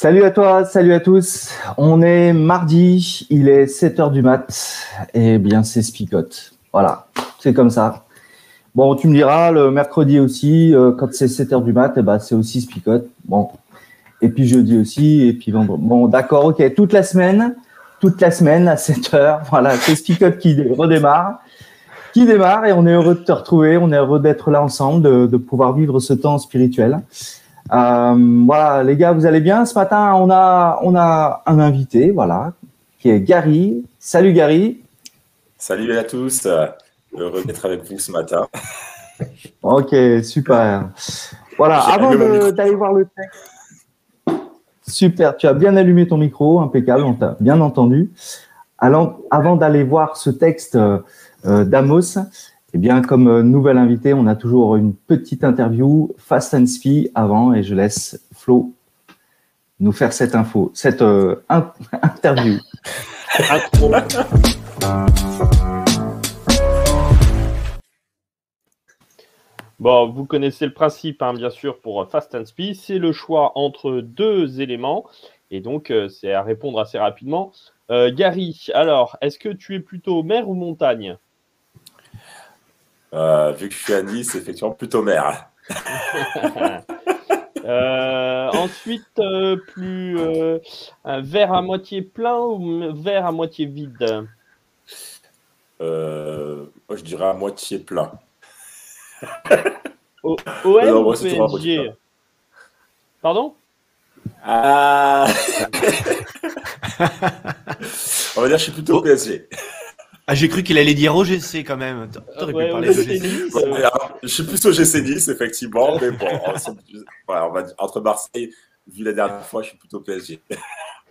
Salut à toi, salut à tous. On est mardi, il est 7h du mat. Et bien, c'est Spicote. Voilà, c'est comme ça. Bon, tu me diras, le mercredi aussi, euh, quand c'est 7h du mat, eh ben, c'est aussi Spicote. Bon. Et puis jeudi aussi, et puis vendredi. Bon, d'accord, ok. Toute la semaine, toute la semaine à 7h. Voilà, c'est Spicote qui redémarre. Qui démarre et on est heureux de te retrouver. On est heureux d'être là ensemble, de, de pouvoir vivre ce temps spirituel. Euh, voilà, les gars, vous allez bien? Ce matin, on a, on a un invité, voilà, qui est Gary. Salut Gary. Salut à tous. Heureux d'être avec vous ce matin. Ok, super. Voilà, avant d'aller voir le texte. Super, tu as bien allumé ton micro, impeccable, on t'a bien entendu. Alors, avant d'aller voir ce texte euh, d'Amos, eh bien, comme euh, nouvelle invité, on a toujours une petite interview Fast and Spi avant et je laisse Flo nous faire cette info, cette euh, interview. Bon, vous connaissez le principe, hein, bien sûr, pour Fast and Spi. C'est le choix entre deux éléments. Et donc, euh, c'est à répondre assez rapidement. Gary, alors, est-ce que tu es plutôt mer ou montagne? Euh, vu que je suis à Nice, effectivement, plutôt mer. Euh, ensuite, euh, plus un verre à moitié plein ou verre à moitié vide? Moi, je dirais à moitié plein. O OM ou PSG Pardon? Ah On va dire que je suis plutôt PSG. Ah, j'ai cru qu'il allait dire OGC quand même. T'aurais pu parler d'OGC. je suis plus OGC Nice, effectivement, mais bon, on va entre Marseille, vu la dernière fois, je suis plutôt PSG.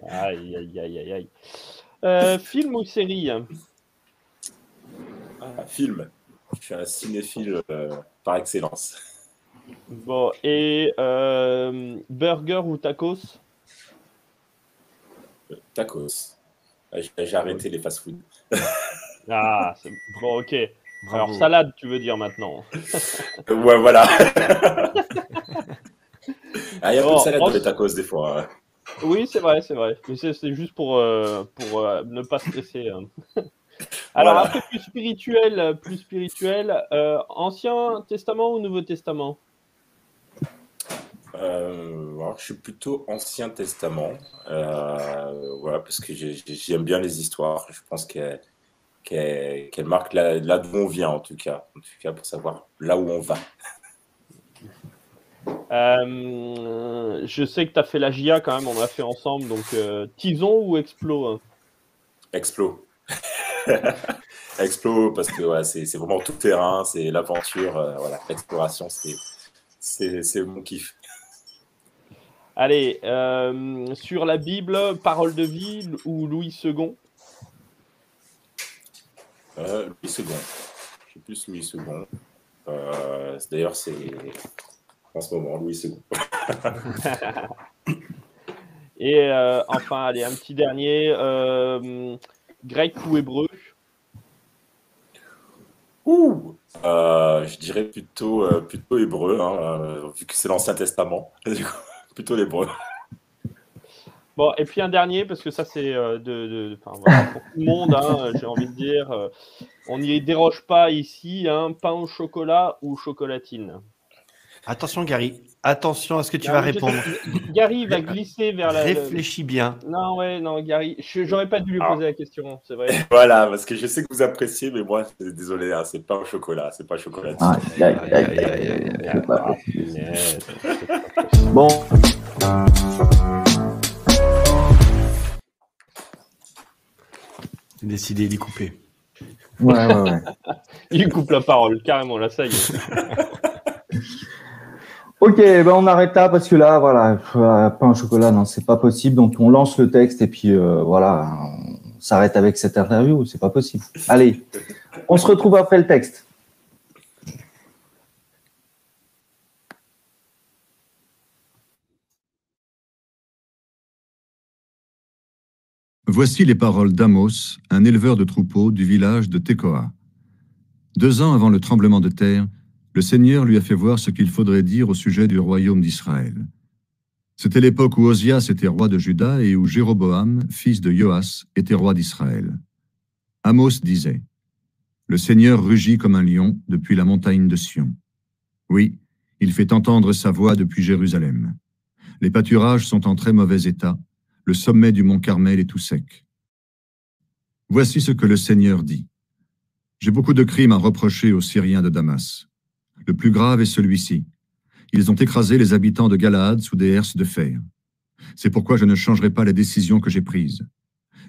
Aïe, aïe, aïe, aïe, aïe. Euh, film ou série? Ah, Film. Je suis un cinéphile euh, par excellence. Bon, et euh, burger ou tacos? Tacos. J'ai arrêté les fast-food. Ah, c'est bon, ok. Alors, salade, tu veux dire maintenant Ouais, voilà. ah, il y a bon, peu de salade dans les tacos des fois. Hein. Oui, c'est vrai, c'est vrai. Mais c'est juste pour, euh, pour euh, ne pas stresser. Hein. Alors, voilà. après, plus spirituel, plus spirituel, euh, Ancien Testament ou Nouveau Testament? Alors, je suis plutôt Ancien Testament, voilà, parce que j'aime bien les histoires. Je pense que qu'elle marque là, là d'où on vient, en tout cas. En tout cas, pour savoir là où on va. Euh, je sais que tu as fait la GIA quand même, on a fait ensemble. Donc, euh, Tison ou Explo hein? Explo. Explo, parce que ouais, c'est vraiment tout terrain, c'est l'aventure, euh, voilà, l'exploration, c'est mon kiff. Allez, euh, sur la Bible, parole de vie ou Louis II euh, Louis II. Je suis plus Louis II. Euh, D'ailleurs, c'est en ce moment Louis II. Et euh, enfin, allez, un petit dernier. Euh, grec ou hébreu? Ouh Je dirais plutôt, plutôt hébreu, hein, vu que c'est l'Ancien Testament. plutôt l'hébreu. Bon, et puis un dernier, parce que ça, c'est euh, de, pour tout le monde, hein, j'ai envie de dire. Euh, on n'y déroge pas ici, hein, pain au chocolat ou chocolatine. Attention, Gary. Attention à ce que tu vas répondre. Gary va glisser vers la. Réfléchis bien. Non, ouais, non, Gary. J'aurais pas dû lui poser la question, c'est vrai. Voilà, parce que je sais que vous appréciez, mais moi, désolé, hein, c'est pas au chocolat, c'est pas chocolatine. bon. J'ai décidé d'y couper. Ouais, ouais, ouais. Il coupe la parole, carrément, là, ça y est. Ok, ben on arrête là parce que là, voilà, euh, pain au chocolat, non, c'est pas possible. Donc on lance le texte et puis euh, voilà, on s'arrête avec cette interview, c'est pas possible. Allez, on se retrouve après le texte. Voici les paroles d'Amos, un éleveur de troupeaux du village de Tekoa. Deux ans avant le tremblement de terre, le Seigneur lui a fait voir ce qu'il faudrait dire au sujet du royaume d'Israël. C'était l'époque où Osias était roi de Juda et où Jéroboam, fils de Joas, était roi d'Israël. Amos disait Le Seigneur rugit comme un lion depuis la montagne de Sion. Oui, il fait entendre sa voix depuis Jérusalem. Les pâturages sont en très mauvais état, le sommet du mont Carmel est tout sec. Voici ce que le Seigneur dit. J'ai beaucoup de crimes à reprocher aux Syriens de Damas. Le plus grave est celui-ci. Ils ont écrasé les habitants de Galaad sous des herses de fer. C'est pourquoi je ne changerai pas la décision que j'ai prise.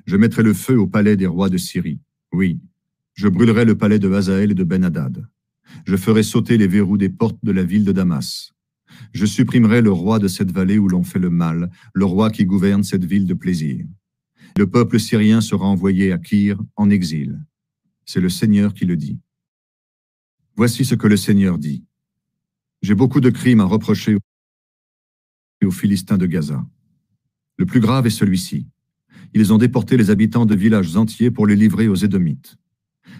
Je mettrai le feu au palais des rois de Syrie. Oui, je brûlerai le palais de Hazaël et de Ben-Hadad. Je ferai sauter les verrous des portes de la ville de Damas. Je supprimerai le roi de cette vallée où l'on fait le mal, le roi qui gouverne cette ville de plaisir. Le peuple syrien sera envoyé à Kyr en exil. C'est le Seigneur qui le dit. Voici ce que le Seigneur dit. J'ai beaucoup de crimes à reprocher aux Philistins de Gaza. Le plus grave est celui-ci. Ils ont déporté les habitants de villages entiers pour les livrer aux Édomites.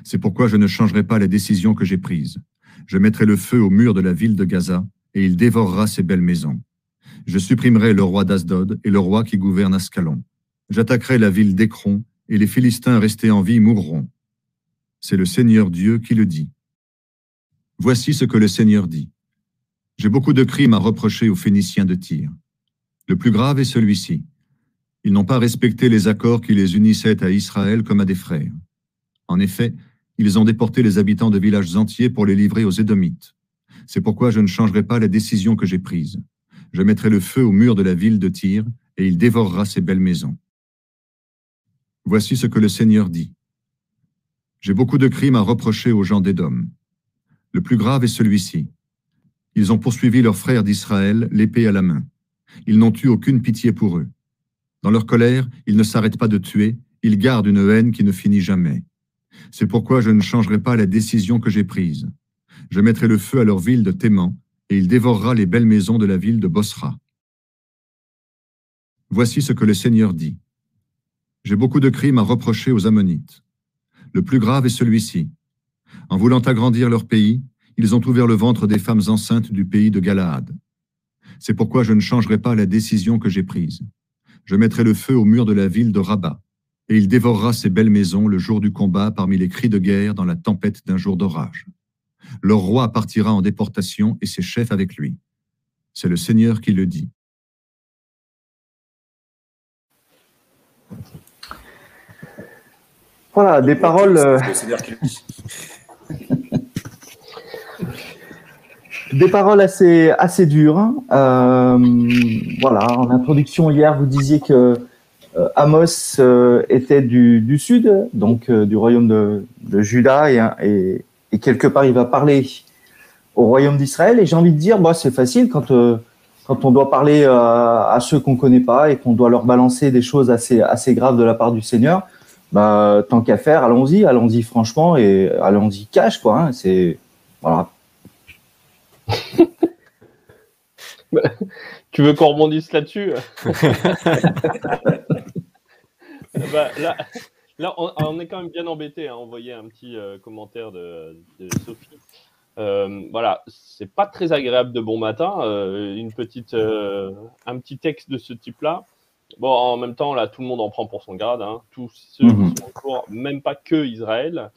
C'est pourquoi je ne changerai pas la décision que j'ai prise. Je mettrai le feu au mur de la ville de Gaza et il dévorera ses belles maisons. Je supprimerai le roi d'Asdod et le roi qui gouverne Ascalon. J'attaquerai la ville d'Écron, et les Philistins restés en vie mourront. C'est le Seigneur Dieu qui le dit. Voici ce que le Seigneur dit. J'ai beaucoup de crimes à reprocher aux Phéniciens de Tyr. Le plus grave est celui-ci. Ils n'ont pas respecté les accords qui les unissaient à Israël comme à des frères. En effet, ils ont déporté les habitants de villages entiers pour les livrer aux Édomites. C'est pourquoi je ne changerai pas la décision que j'ai prise. Je mettrai le feu au mur de la ville de Tyr, et il dévorera ses belles maisons. Voici ce que le Seigneur dit. J'ai beaucoup de crimes à reprocher aux gens d'Édom. Le plus grave est celui-ci. Ils ont poursuivi leurs frères d'Israël, l'épée à la main. Ils n'ont eu aucune pitié pour eux. Dans leur colère, ils ne s'arrêtent pas de tuer, ils gardent une haine qui ne finit jamais. C'est pourquoi je ne changerai pas la décision que j'ai prise. Je mettrai le feu à leur ville de Théman, et il dévorera les belles maisons de la ville de Bosra. Voici ce que le Seigneur dit. J'ai beaucoup de crimes à reprocher aux Ammonites. Le plus grave est celui-ci. En voulant agrandir leur pays, ils ont ouvert le ventre des femmes enceintes du pays de Galaad. C'est pourquoi je ne changerai pas la décision que j'ai prise. Je mettrai le feu au mur de la ville de Rabat, et il dévorera ses belles maisons le jour du combat parmi les cris de guerre dans la tempête d'un jour d'orage leur roi partira en déportation et ses chefs avec lui. C'est le Seigneur qui le dit. Voilà, des paroles. euh, Des paroles assez, assez dures. hein. Euh, voilà, en introduction hier, vous disiez que euh, Amos euh, était du, du sud, donc euh, du royaume de, de Juda, et, et, et quelque part il va parler au royaume d'Israël. Et j'ai envie de dire, bah, c'est facile quand, euh, quand on doit parler euh, à ceux qu'on connaît pas et qu'on doit leur balancer des choses assez, assez graves de la part du Seigneur. Bah, tant qu'à faire, allons-y, allons-y franchement et allons-y cash, quoi. hein. c'est voilà. Tu veux qu'on rebondisse là-dessus? Bah, là, là on, on est quand même bien embêté. Hein. On voyait un petit euh, commentaire de, de Sophie. Euh, voilà, c'est pas très agréable de bon matin. euh, une petite, euh, un petit texte de ce type-là. Bon, en même temps, là, tout le monde en prend pour son grade. Hein. Tous ceux Mhm. qui sont pour, même pas que Israël.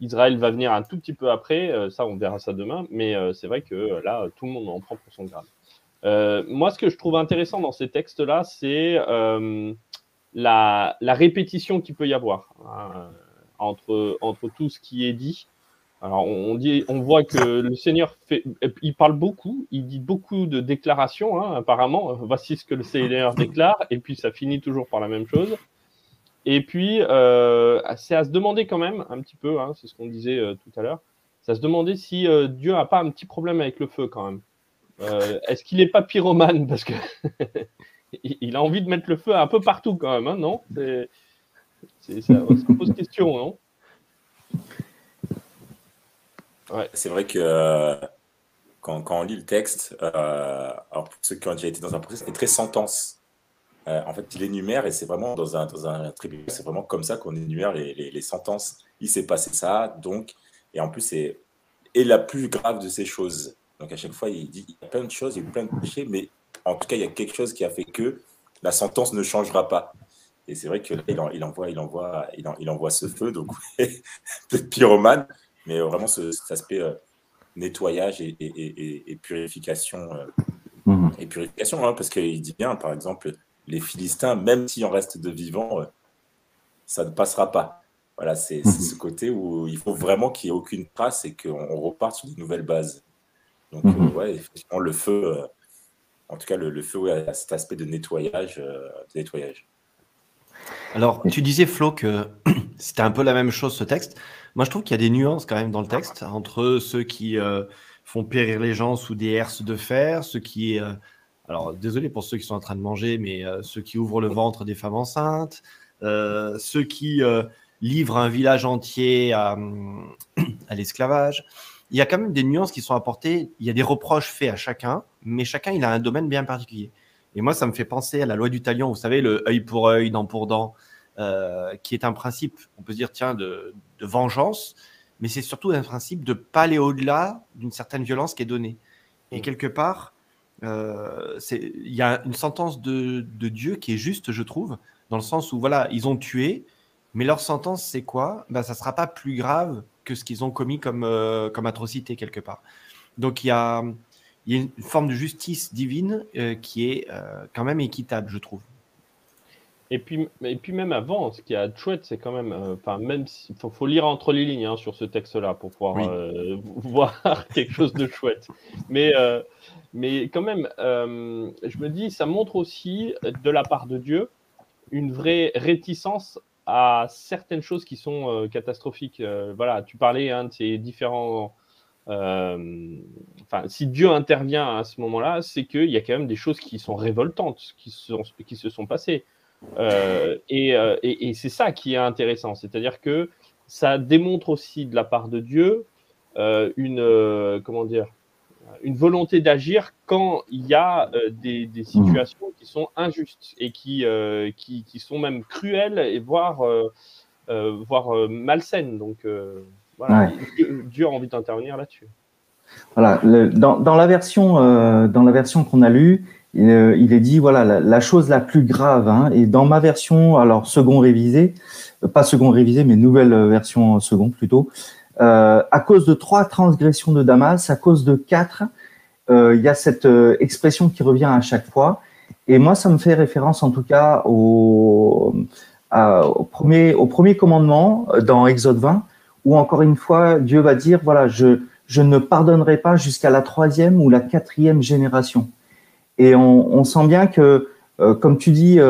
Israël va venir un tout petit peu après. ça, on verra ça demain. Mais c'est vrai que là, tout le monde en prend pour son grade. Moi, ce que je trouve intéressant dans ces textes-là, c'est la, répétition qu'il peut y avoir hein, entre, entre tout ce qui est dit. Alors, on, dit, on voit que le Seigneur il parle beaucoup, il dit beaucoup de déclarations, hein, apparemment. Voici ce que le Seigneur déclare, et puis ça finit toujours par la même chose. Et puis, euh, c'est à se demander quand même, un petit peu, hein, c'est ce qu'on disait euh, tout à l'heure, c'est à se demander si euh, Dieu n'a pas un petit problème avec le feu quand même. Est-ce qu'il n'est pas pyromane? Parce que il a envie de mettre le feu un peu partout quand même, hein, non? C'est, ça, pose question, non C'est vrai que quand, on lit le texte, alors pour ceux qui ont déjà été dans un procès, c'est très sentence. Euh, en fait, il énumère, et c'est vraiment dans un, dans un tribunal, c'est vraiment comme ça qu'on énumère les, les, sentences. Il s'est passé ça, donc, et en plus, c'est et la plus grave de ces choses. Donc, à chaque fois, il dit il y a plein de choses, il y a plein de péchés, mais en tout cas, il y a quelque chose qui a fait que la sentence ne changera pas. Et c'est vrai qu'il il envoie, il, envoie, il, envoie ce feu, donc peut-être pyromane, mais vraiment cet aspect euh, nettoyage et, et, et, purification. Euh, mmh. Et purification, hein, parce qu'il dit bien, par exemple, les Philistins, même si on reste de vivant, euh, ça ne passera pas. Voilà, c'est mhm. ce côté où il faut vraiment qu'il n'y ait aucune trace et qu'on reparte sur de nouvelles bases. Donc, euh, mhm. ouais, effectivement, le feu, euh, en tout cas, le, feu a cet aspect de nettoyage. de nettoyage. Alors, tu disais, Flo, que c'était un peu la même chose ce texte. Moi, je trouve qu'il y a des nuances quand même dans le texte entre ceux qui font périr les gens sous des herses de fer, ceux qui alors, désolé pour ceux qui sont en train de manger, mais euh, ceux qui ouvrent le ventre des femmes enceintes, euh, ceux qui euh, livrent un village entier à l'esclavage. Il y a quand même des nuances qui sont apportées. Il y a des reproches faits à chacun, mais chacun, il a un domaine bien particulier. Et moi, ça me fait penser à la loi du talion, vous savez, le œil pour œil, dent pour dent, qui est un principe, on peut dire, tiens, de, de vengeance, mais c'est surtout un principe de pas aller au-delà d'une certaine violence qui est donnée. Et quelque part, euh, il y a une sentence de, Dieu qui est juste, je trouve, dans le sens où voilà, ils ont tué, mais leur sentence, c'est quoi? Ben, Ça ne sera pas plus grave que ce qu'ils ont commis comme, euh, comme atrocité quelque part. Donc il y a, y a, une forme de justice divine euh, qui est quand même équitable, je trouve. Et puis, et puis même avant, ce qui est chouette, c'est quand même, enfin même s'il faut, lire entre les lignes hein, sur ce texte-là pour pouvoir voir quelque chose de chouette. Mais mais quand même, euh, je me dis, ça montre aussi de la part de Dieu une vraie réticence à certaines choses qui sont euh, catastrophiques. Euh, voilà, tu parlais hein, de ces différents. Enfin, si Dieu intervient à ce moment-là, c'est qu'il y a quand même des choses qui sont révoltantes, qui, sont, qui se sont passées. et, et, et c'est ça qui est intéressant, c'est-à-dire que ça démontre aussi de la part de Dieu une comment dire une volonté d'agir quand il y a euh, des, situations qui sont injustes et qui, euh, qui, sont même cruelles et voire, euh, voire malsaines. Donc voilà, Dieu, a envie d'intervenir là-dessus. Voilà, dans, dans, la version, dans la version qu'on a lue, il est dit voilà la, chose la plus grave. Hein, et dans ma version, alors second révisé, pas second révisé, mais nouvelle version second plutôt, euh, à cause de trois transgressions de Damas, à cause de quatre, euh, il y a cette euh, expression qui revient à chaque fois. Et moi, ça me fait référence en tout cas au, premier, au premier commandement dans Exode 20, où encore une fois, Dieu va dire, voilà, je, je ne pardonnerai pas jusqu'à la troisième ou la quatrième génération. Et on sent bien que, comme tu dis,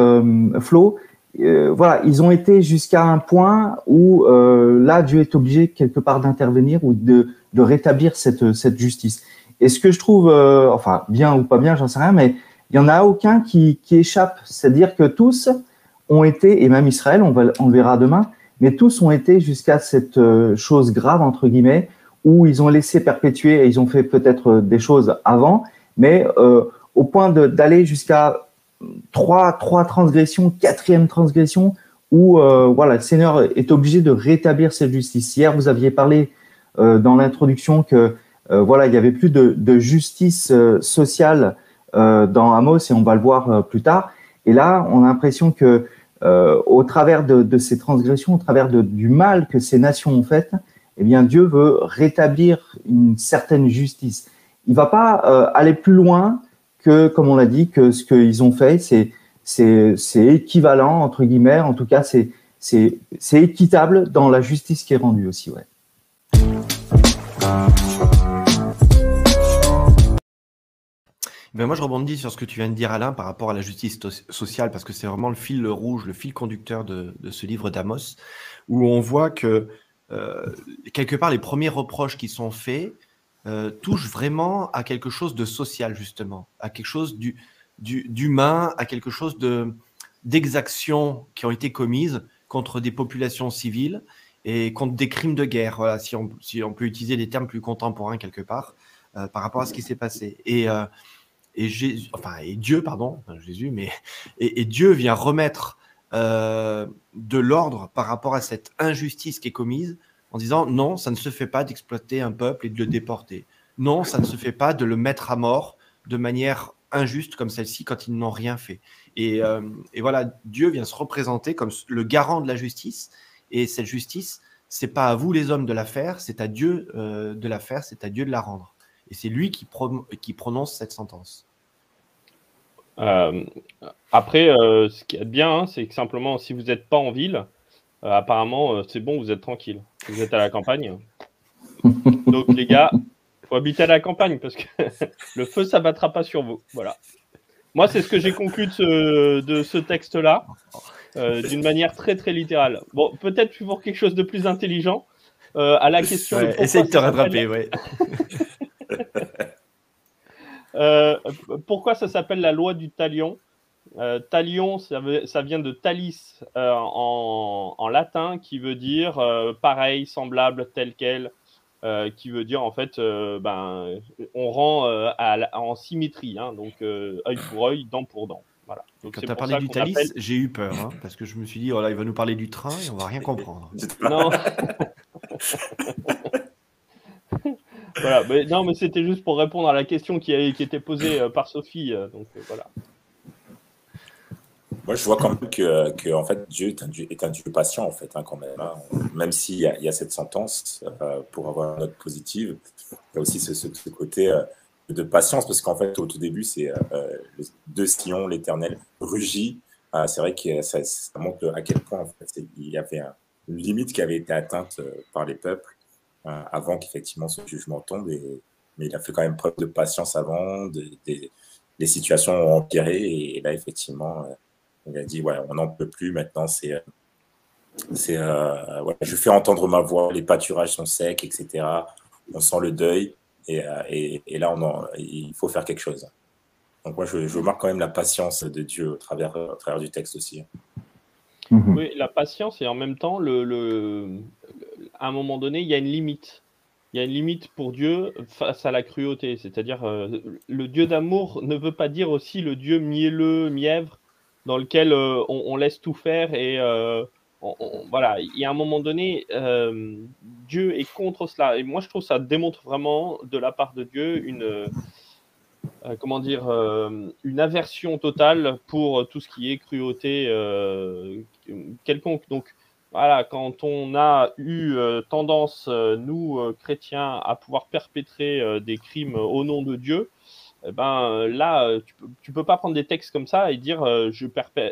Flo, euh, voilà, ils ont été jusqu'à un point où euh, là, Dieu est obligé quelque part d'intervenir ou de, rétablir cette, cette justice. Et ce que je trouve, euh, enfin, bien ou pas bien, j'en sais rien, mais il y en a aucun qui, qui échappe. C'est-à-dire que tous ont été, et même Israël, on, va, on le verra demain, mais tous ont été jusqu'à cette chose grave, entre guillemets, où ils ont laissé perpétuer et ils ont fait peut-être des choses avant, mais au point d'aller jusqu'à trois, trois transgressions, quatrième transgression, où euh, voilà, le Seigneur est obligé de rétablir cette justice. Hier, vous aviez parlé euh, dans l'introduction que euh, voilà, il y avait plus de, de justice sociale dans Amos, et on va le voir plus tard. Et là, on a l'impression que au travers de, de, ces transgressions, au travers de, du mal que ces nations ont fait, eh bien, Dieu veut rétablir une certaine justice. Il va pas aller plus loin que, comme on l'a dit, que ce qu'ils ont fait, c'est équivalent entre guillemets. En tout cas, c'est c'est équitable dans la justice qui est rendue aussi, ouais. Ben moi, je rebondis sur ce que tu viens de dire, Alain, par rapport à la justice sociale, parce que c'est vraiment le fil rouge, le fil conducteur de, ce livre d'Amos, où on voit que, euh, quelque part, les premiers reproches qui sont faits euh, touchent vraiment à quelque chose de social, justement, à quelque chose du, d'humain, à quelque chose de, d'exactions qui ont été commises contre des populations civiles et contre des crimes de guerre, voilà, si on, si on peut utiliser des termes plus contemporains quelque part, euh, par rapport à ce qui s'est passé. Et et, Jésus, enfin, et Dieu, pardon, Jésus, mais et, Dieu vient remettre euh, de l'ordre par rapport à cette injustice qui est commise en disant non, ça ne se fait pas d'exploiter un peuple et de le déporter. Non, ça ne se fait pas de le mettre à mort de manière injuste comme celle-ci quand ils n'ont rien fait. Et, euh, voilà, Dieu vient se représenter comme le garant de la justice. Et cette justice, c'est pas à vous les hommes de la faire, c'est à Dieu euh, de la faire, c'est à Dieu de la rendre. Et c'est lui qui, prononce cette sentence. Euh, après, ce qui est bien, hein, c'est que simplement, si vous n'êtes pas en ville, apparemment, c'est bon, vous êtes tranquille. Vous êtes à la campagne. Donc, les gars, faut habiter à la campagne parce que le feu s'abattra pas sur vous. Voilà. Moi, c'est ce que j'ai conclu de ce, de ce texte-là, d'une manière très très littérale. Bon, peut-être pour quelque chose de plus intelligent. à la question. essaye de te rattraper, ouais. Euh, pourquoi ça s'appelle la loi du talion? Euh, Talion, ça, vient de talis euh, en, latin, qui veut dire pareil, semblable, tel quel, qui veut dire en fait, ben, on rend en symétrie, hein, donc œil pour œil, dent pour dent. Voilà. Quand tu as parlé du talis, j'ai eu peur, hein, parce que je me suis dit, oh là, il va nous parler du train et on va rien comprendre. non. non, mais c'était juste pour répondre à la question qui, a, qui était posée euh, par Sophie. Euh, donc euh, voilà. Moi, je vois quand même que, en fait, Dieu est un Dieu, est un Dieu patient, en fait, hein, quand même. Hein. Même s'il y, y, a cette sentence, pour avoir une note positive, il y a aussi ce, côté de patience, parce qu'en fait, au tout début, c'est de Sion, l'Éternel rugit. c'est vrai que ça, montre à quel point, en fait, il y avait une limite qui avait été atteinte par les peuples euh, avant qu'effectivement ce jugement tombe. Et, mais il a fait quand même preuve de patience avant, de, les situations ont empiré et, là effectivement euh, il a dit ouais on n'en peut plus maintenant c'est euh, c'est je fais entendre ma voix les pâturages sont secs etc on sent le deuil et, et, là on il faut faire quelque chose donc moi je, je, marque quand même la patience de Dieu au travers, au travers du texte aussi oui la patience et en même temps le, le à un moment donné, il y a une limite. Il y a une limite pour Dieu face à la cruauté. C'est-à-dire, euh, le Dieu d'amour ne veut pas dire aussi le Dieu mielleux, mièvre, dans lequel euh, on, laisse tout faire. Et euh, voilà, il y a un moment donné, Dieu est contre cela. Et moi, je trouve que ça démontre vraiment de la part de Dieu une. comment dire, une aversion totale pour tout ce qui est cruauté quelconque. Donc, voilà, quand on a eu euh, tendance, euh, nous, euh, chrétiens, à pouvoir perpétrer des crimes au nom de Dieu, eh ben, là, tu peux, peux pas prendre des textes comme ça et dire je,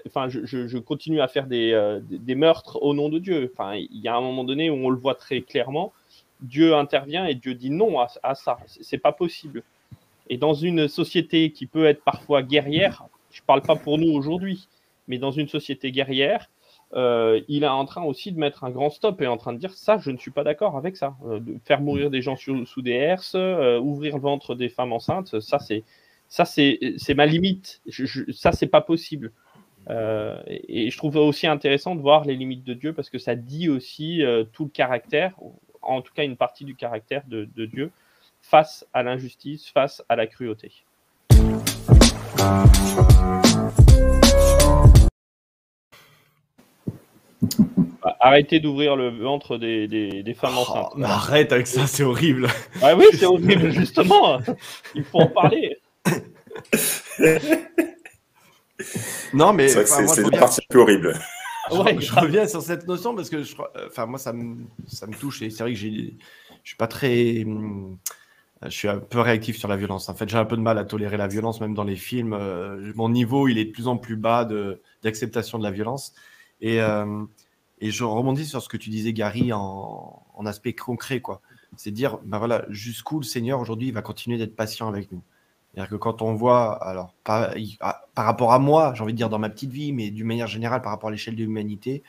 enfin, je, je, continue à faire des, des, meurtres au nom de Dieu. Enfin, il y a un moment donné où on le voit très clairement, Dieu intervient et Dieu dit non à, à ça. C'est pas possible. Et dans une société qui peut être parfois guerrière, je parle pas pour nous aujourd'hui, mais dans une société guerrière, euh, il est en train aussi de mettre un grand stop et en train de dire ça, je ne suis pas d'accord avec ça. Euh, de faire mourir des gens sous, des herses, euh, ouvrir le ventre des femmes enceintes, ça c'est ça c'est ma limite. Je, ça c'est pas possible. Et, je trouve aussi intéressant de voir les limites de Dieu parce que ça dit aussi tout le caractère, en tout cas une partie du caractère de Dieu face à l'injustice, face à la cruauté. Arrêtez d'ouvrir le ventre des, des, femmes oh, enceintes. arrête avec ça, c'est horrible. Ah oui, c'est horrible, justement. Il faut en parler. non, mais c'est une partie plus horrible. je, reviens sur cette notion parce que je, enfin, moi, ça me, ça me touche et c'est vrai que je suis pas très. Hum, je suis un peu réactif sur la violence. En fait, j'ai un peu de mal à tolérer la violence, même dans les films. Euh, mon niveau, il est de plus en plus bas d'acceptation de, de, la violence. Et, euh, et je rebondis sur ce que tu disais, Gary, en, aspect concret. quoi. C'est dire, ben voilà, jusqu'où le Seigneur aujourd'hui va continuer d'être patient avec nous. C'est-à-dire que quand on voit, alors par, par rapport à moi, j'ai envie de dire dans ma petite vie, mais d'une manière générale par rapport à l'échelle de l'humanité,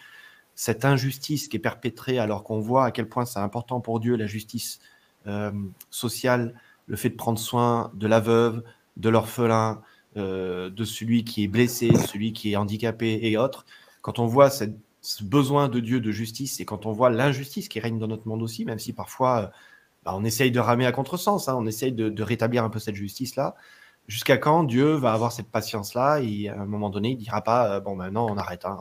cette injustice qui est perpétrée alors qu'on voit à quel point c'est important pour Dieu, la justice euh, sociale, le fait de prendre soin de la veuve, de l'orphelin, euh, de celui qui est blessé, celui qui est handicapé et autres, quand on voit ce besoin de Dieu de justice et quand on voit l'injustice qui règne dans notre monde aussi, même si parfois euh, bah, on essaye de ramer à contresens, hein, on essaye de, rétablir un peu cette justice-là, jusqu'à quand Dieu va avoir cette patience-là et à un moment donné, il dira pas, euh, bon maintenant on arrête, hein,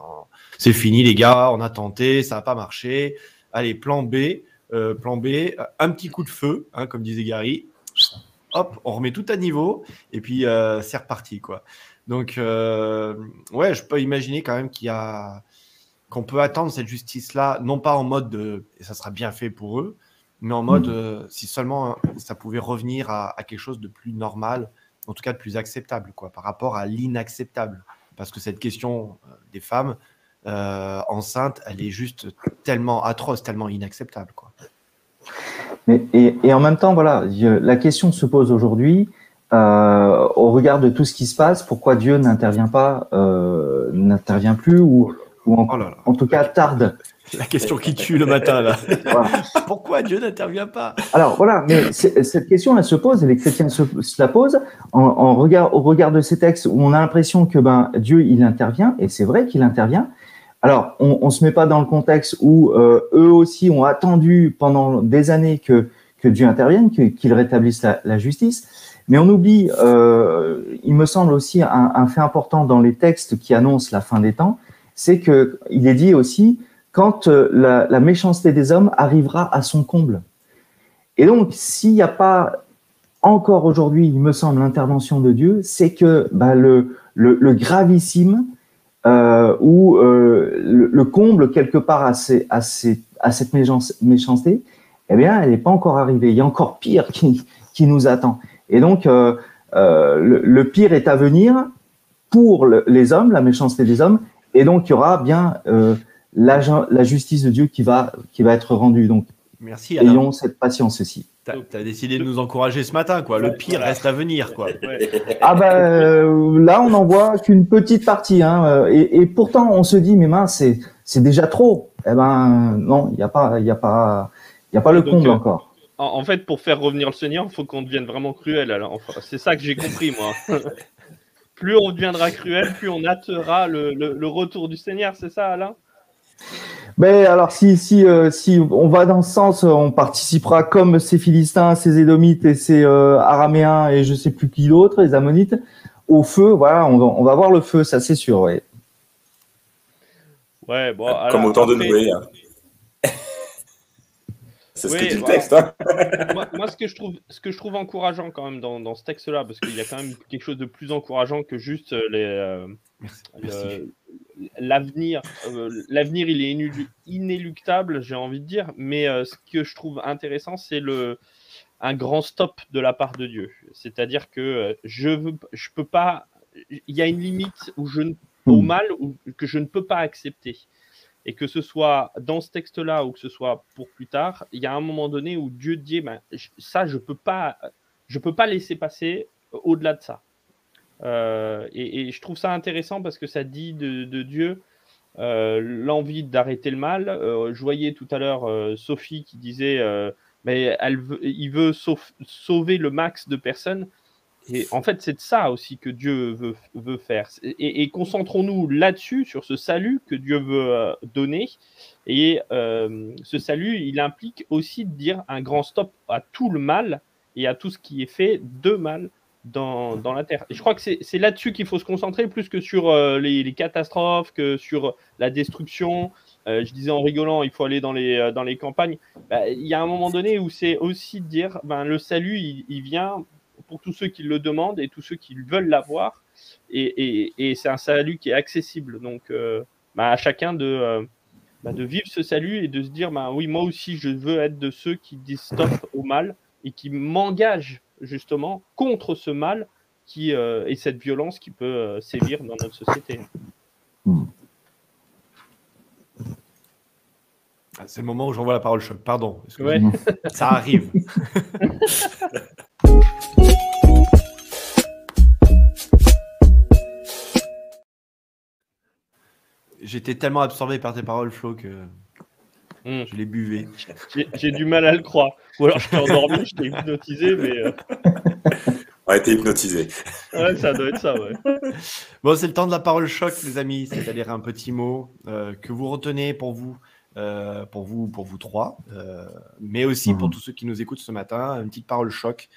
c'est fini les gars, on a tenté, ça n'a pas marché, allez, plan B, plan B, un petit coup de feu, hein, comme disait Gary, hop, on remet tout à niveau et puis euh, c'est reparti quoi. Donc euh, ouais, je peux imaginer quand même qu'il y a qu'on peut attendre cette justice là, non pas en mode de, et ça sera bien fait pour eux, mais en mode mm. euh, si seulement hein, ça pouvait revenir à, quelque chose de plus normal, en tout cas de plus acceptable quoi, par rapport à l'inacceptable, parce que cette question des femmes enceintes, elle est juste tellement atroce, tellement inacceptable quoi. Mais, et, et, en même temps, voilà, la question se pose aujourd'hui euh, au regard de tout ce qui se passe. Pourquoi Dieu n'intervient pas, euh, n'intervient plus ou, ou en, oh en, tout cas tarde La question qui tue le matin là. Voilà. Pourquoi Dieu n'intervient pas? Alors voilà, mais cette question elle se pose, et les chrétiens se, la posent en, en, regard au regard de ces textes où on a l'impression que ben Dieu il intervient et c'est vrai qu'il intervient, alors, on ne se met pas dans le contexte où euh, eux aussi ont attendu pendant des années que, que Dieu intervienne, qu'il rétablisse la, la, justice. Mais on oublie, euh, il me semble aussi un, un, fait important dans les textes qui annoncent la fin des temps, c'est que il est dit aussi quand euh, la, méchanceté des hommes arrivera à son comble. Et donc, s'il n'y a pas encore aujourd'hui, il me semble, l'intervention de Dieu, c'est que bah, le, gravissime euh, où euh, le, comble quelque part à, cette méchanceté, eh bien, elle n'est pas encore arrivée. Il y a encore pire qui, nous attend. Et donc, le, pire est à venir pour le, les hommes, la méchanceté des hommes, et donc il y aura bien euh, la, la, justice de Dieu qui va, qui va être rendue. Donc, Merci, ayons cette patience aussi. Tu as, décidé de nous encourager ce matin, quoi. Le pire reste à venir, quoi. Ah ben euh, là, on n'en voit qu'une petite partie, hein. Et, et, pourtant, on se dit, mais mince, c'est c'est déjà trop. Eh ben non, il n'y a pas, il y a pas, il y a pas le comble euh, encore. En, fait, pour faire revenir le Seigneur, il faut qu'on devienne vraiment cruel. Alors, enfin, c'est ça que j'ai compris, moi. plus on deviendra cruel, plus on hâtera le, le, le retour du Seigneur. C'est ça, Alain? Mais alors, si, si, euh, si on va dans ce sens, on participera comme ces Philistins, ces Édomites et ces euh, Araméens et je sais plus qui d'autre, les Ammonites, au feu. Voilà, on va, on va voir le feu, ça c'est sûr. Ouais. Ouais, bon, comme au temps de Noé. Hein. C'est ce que dit le texte. Hein. moi, ce, que je trouve, ce que je trouve encourageant quand même dans, dans ce texte-là, parce qu'il y a quand même quelque chose de plus encourageant que juste les, euh, l'avenir, euh, l'avenir il est inéluctable, j'ai envie de dire, mais euh, ce que je trouve intéressant, c'est le un grand stop de la part de Dieu. C'est-à-dire que euh, je veux, je peux pas, il y a une limite où je au hmm. mal ou que je ne peux pas accepter. Et que ce soit dans ce texte-là ou que ce soit pour plus tard, il y a un moment donné où Dieu dit, ben, ça, je peux pas, peux pas laisser passer au-delà de ça. Euh, et, je trouve ça intéressant parce que ça dit de, Dieu euh, l'envie d'arrêter le mal. Euh, je voyais tout à l'heure Sophie qui disait mais il veut sauver le max de personnes. Et en fait, c'est de ça aussi que Dieu veut, faire. Et, concentrons-nous là-dessus, sur ce salut que Dieu veut donner. Et ce salut, il implique aussi de dire un grand stop à tout le mal et à tout ce qui est fait de mal dans, dans, la Terre. Et je crois que c'est là-dessus qu'il faut se concentrer plus que sur euh, les, catastrophes, que sur la destruction. Euh, je disais en rigolant, il faut aller dans les, euh, dans les campagnes. Bah, il y a un moment donné où c'est aussi de dire, ben, le salut, il, vient pour tous ceux qui le demandent et tous ceux qui veulent l'avoir. Et, et, et c'est un salut qui est accessible. Donc, bah, à chacun de, bah, de vivre ce salut et de se dire, ben, oui, moi aussi, je veux être de ceux qui disent stop au mal et qui m'engagent justement contre ce mal qui, euh, et cette violence qui peut euh, sévir dans notre société. Ah, c'est le moment où j'envoie la parole choc. Pardon. Ça arrive. J'étais tellement absorbé par tes paroles, Flo, que Hmm. je les buvais. J'ai du mal à le croire. Ou alors je t'ai endormi, je t'ai hypnotisé, mais euh, On a été hypnotisé. ouais, ça doit être ça, ouais. Bon, c'est le temps de la parole choc, les amis. C'est-à-dire un petit mot euh, que vous retenez pour vous, euh, pour vous, pour vous trois, euh, mais aussi pour Mhm. tous ceux qui nous écoutent ce matin, une petite parole choc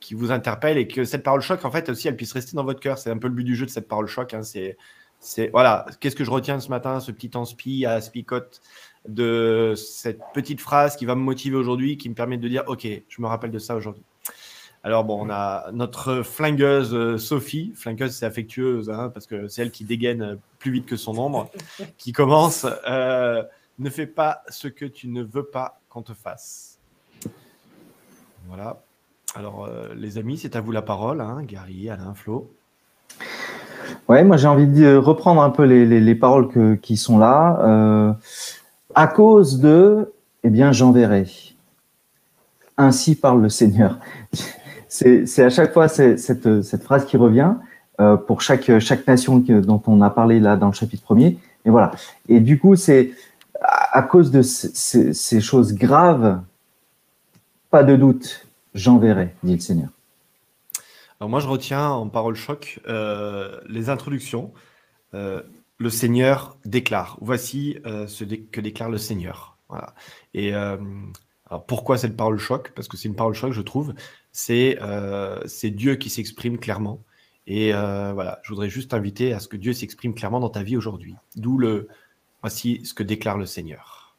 qui vous interpelle et que cette parole choc, en fait, aussi, elle puisse rester dans votre cœur. C'est un peu le but du jeu de cette parole choc. hein. C'est, c'est voilà, qu'est-ce que je retiens ce matin, ce petit inspi à Spicote de cette petite phrase qui va me motiver aujourd'hui, qui me permet de dire, ok, je me rappelle de ça aujourd'hui. Alors bon, on a notre flingueuse euh, Sophie. Flingueuse, c'est affectueuse, hein, parce que c'est elle qui dégaine euh, plus vite que son ombre, qui commence. euh, ne fais pas ce que tu ne veux pas qu'on te fasse. Voilà. Alors, euh, les amis, c'est à vous la parole. Hein, Gary, Alain, Flo. Ouais, moi j'ai envie de reprendre un peu les, les, les paroles qui sont là. Euh, à cause de, eh bien, j'enverrai. Ainsi parle le Seigneur. C'est à chaque fois cette, phrase qui revient euh, pour chaque, chaque nation dont on a parlé là dans le chapitre premier. Et voilà. Et du coup, c'est à, cause de ces- ces choses graves, pas de doute, j'enverrai, dit le Seigneur. Moi, je retiens en parole choc euh, les introductions. Euh, le Seigneur déclare. Voici euh, ce que déclare le Seigneur. Et pourquoi cette parole choc? Parce que c'est une parole choc, je trouve. C'est Dieu qui s'exprime clairement. Et voilà, je voudrais juste inviter à ce que Dieu s'exprime clairement dans ta vie aujourd'hui. D'où le voici ce que déclare le Seigneur.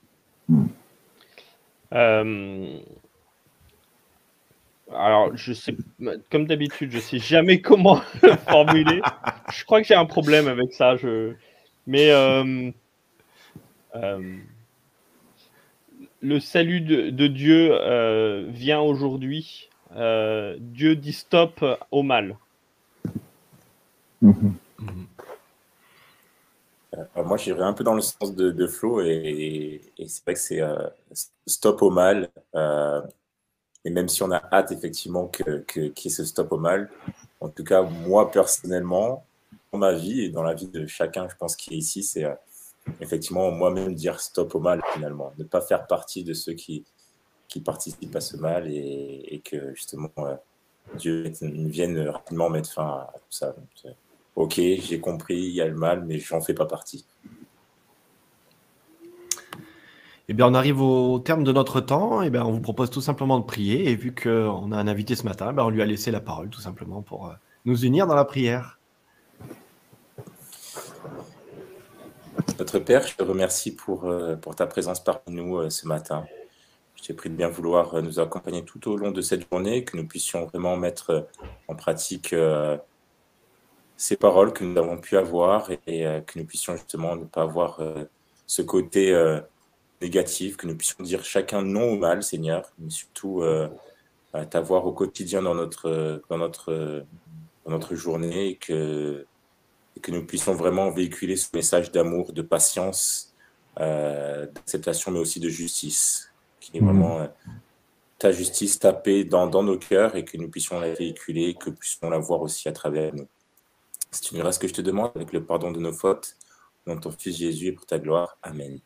Alors, je sais, comme d'habitude, je sais jamais comment le formuler. Je crois que j'ai un problème avec ça. Je... Mais euh, euh, le salut de, de Dieu euh, vient aujourd'hui. Euh, Dieu dit stop au mal. Mhm. Moi, j'irais un peu dans le sens de, de Flo et, et c'est vrai que c'est euh, stop au mal. euh, et même si on a hâte effectivement que, que, qu'il y ait ce stop au mal, en tout cas, moi personnellement, dans ma vie et dans la vie de chacun, je pense, qui est ici, c'est euh, effectivement moi-même dire stop au mal finalement. Ne pas faire partie de ceux qui, qui participent à ce mal et, que justement euh, Dieu vienne rapidement mettre fin à tout ça. C'est- Ok, j'ai compris, il y a le mal, mais j'en fais pas partie. Eh bien, on arrive au terme de notre temps. Eh bien, on vous propose tout simplement de prier. Et vu qu'on a un invité ce matin, ben, on lui a laissé la parole tout simplement pour euh, nous unir dans la prière. Notre Père, je te remercie pour, euh, pour ta présence parmi nous euh, ce matin. Je t'ai pris de bien vouloir nous accompagner tout au long de cette journée, que nous puissions vraiment mettre en pratique ces paroles que nous avons pu avoir et, que nous puissions justement ne pas avoir ce côté négatif, que nous puissions dire chacun non au mal, Seigneur, mais surtout euh, à t'avoir au quotidien dans notre, dans notre, dans notre journée et que, et que nous puissions vraiment véhiculer ce message d'amour, de patience, euh, d'acceptation, mais aussi de justice, qui est Mhm. vraiment euh, ta justice, ta paix dans, dans nos cœurs et que nous puissions la véhiculer, que nous puissions la voir aussi à travers nous. C'est une grâce que je te demande avec le pardon de nos fautes, dans ton Fils Jésus et pour ta gloire. Amen.